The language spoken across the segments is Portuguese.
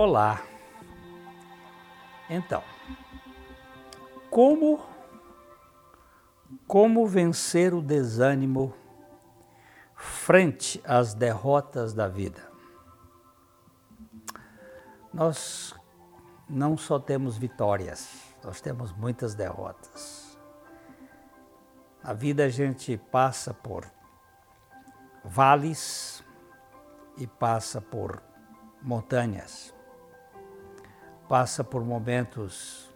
Olá. Então, como como vencer o desânimo frente às derrotas da vida? Nós não só temos vitórias, nós temos muitas derrotas. Na vida a gente passa por vales e passa por montanhas passa por momentos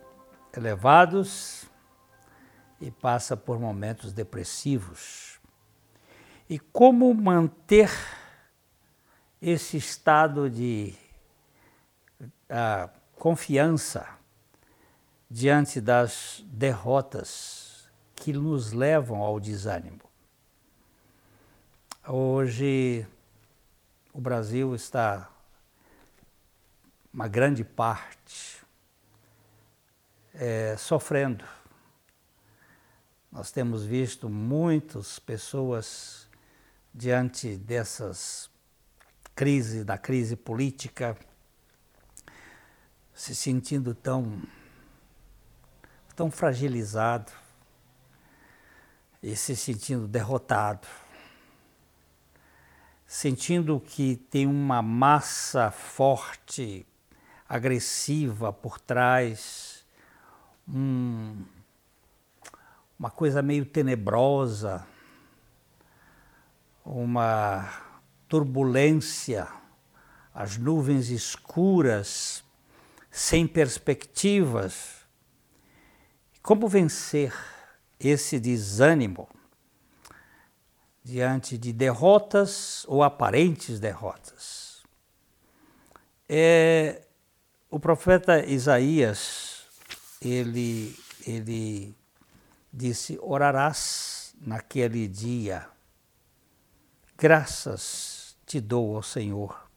elevados e passa por momentos depressivos. E como manter esse estado de uh, confiança diante das derrotas que nos levam ao desânimo? Hoje o Brasil está uma grande parte é, sofrendo. Nós temos visto muitas pessoas diante dessas crises, da crise política, se sentindo tão, tão fragilizado e se sentindo derrotado sentindo que tem uma massa forte agressiva por trás, um, uma coisa meio tenebrosa, uma turbulência, as nuvens escuras, sem perspectivas. Como vencer esse desânimo diante de derrotas ou aparentes derrotas? É, o profeta Isaías, ele, ele disse: Orarás naquele dia, graças te dou ao Senhor,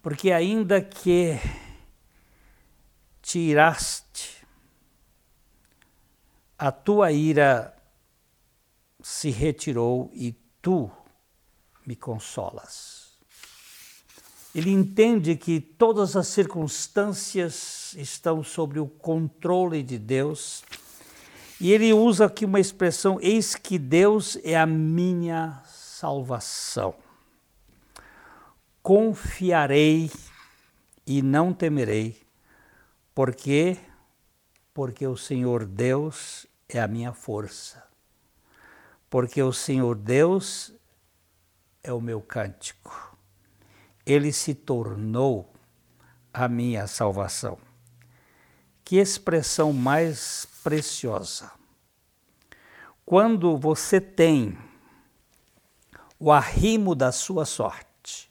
porque ainda que tiraste, a tua ira se retirou e tu me consolas. Ele entende que todas as circunstâncias estão sob o controle de Deus. E ele usa aqui uma expressão: eis que Deus é a minha salvação. Confiarei e não temerei, porque porque o Senhor Deus é a minha força. Porque o Senhor Deus é o meu cântico ele se tornou a minha salvação. Que expressão mais preciosa. Quando você tem o arrimo da sua sorte,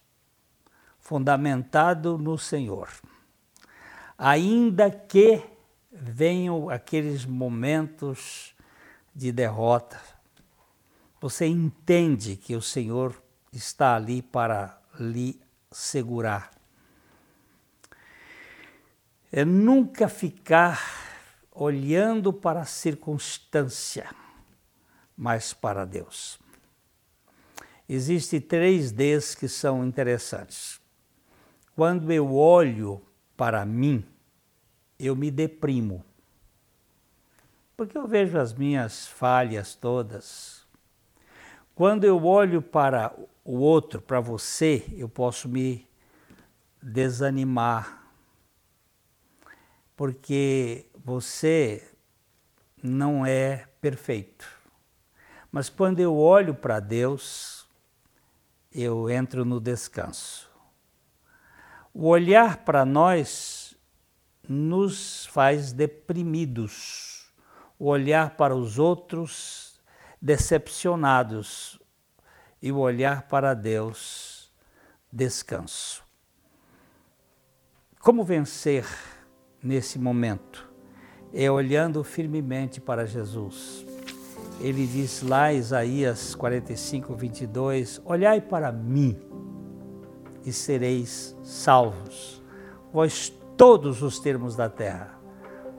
fundamentado no Senhor, ainda que venham aqueles momentos de derrota, você entende que o Senhor está ali para lhe segurar. É nunca ficar olhando para a circunstância, mas para Deus. Existem três Ds que são interessantes. Quando eu olho para mim, eu me deprimo. Porque eu vejo as minhas falhas todas. Quando eu olho para o outro, para você, eu posso me desanimar, porque você não é perfeito. Mas quando eu olho para Deus, eu entro no descanso. O olhar para nós nos faz deprimidos. O olhar para os outros decepcionados e o olhar para Deus, descanso. Como vencer nesse momento? É olhando firmemente para Jesus. Ele diz lá, Isaías 45, 22, Olhai para mim e sereis salvos, vós todos os termos da terra,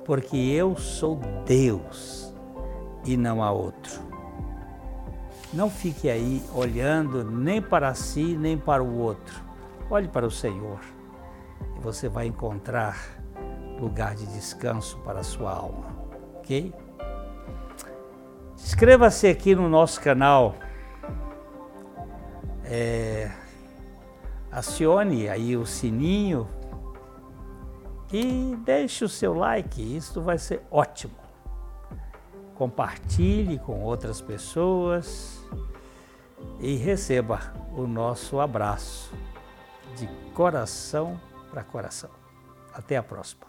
porque eu sou Deus e não há outro. Não fique aí olhando nem para si nem para o outro. Olhe para o Senhor e você vai encontrar lugar de descanso para a sua alma, ok? Inscreva-se aqui no nosso canal. É, acione aí o sininho e deixe o seu like, isso vai ser ótimo. Compartilhe com outras pessoas e receba o nosso abraço de coração para coração. Até a próxima.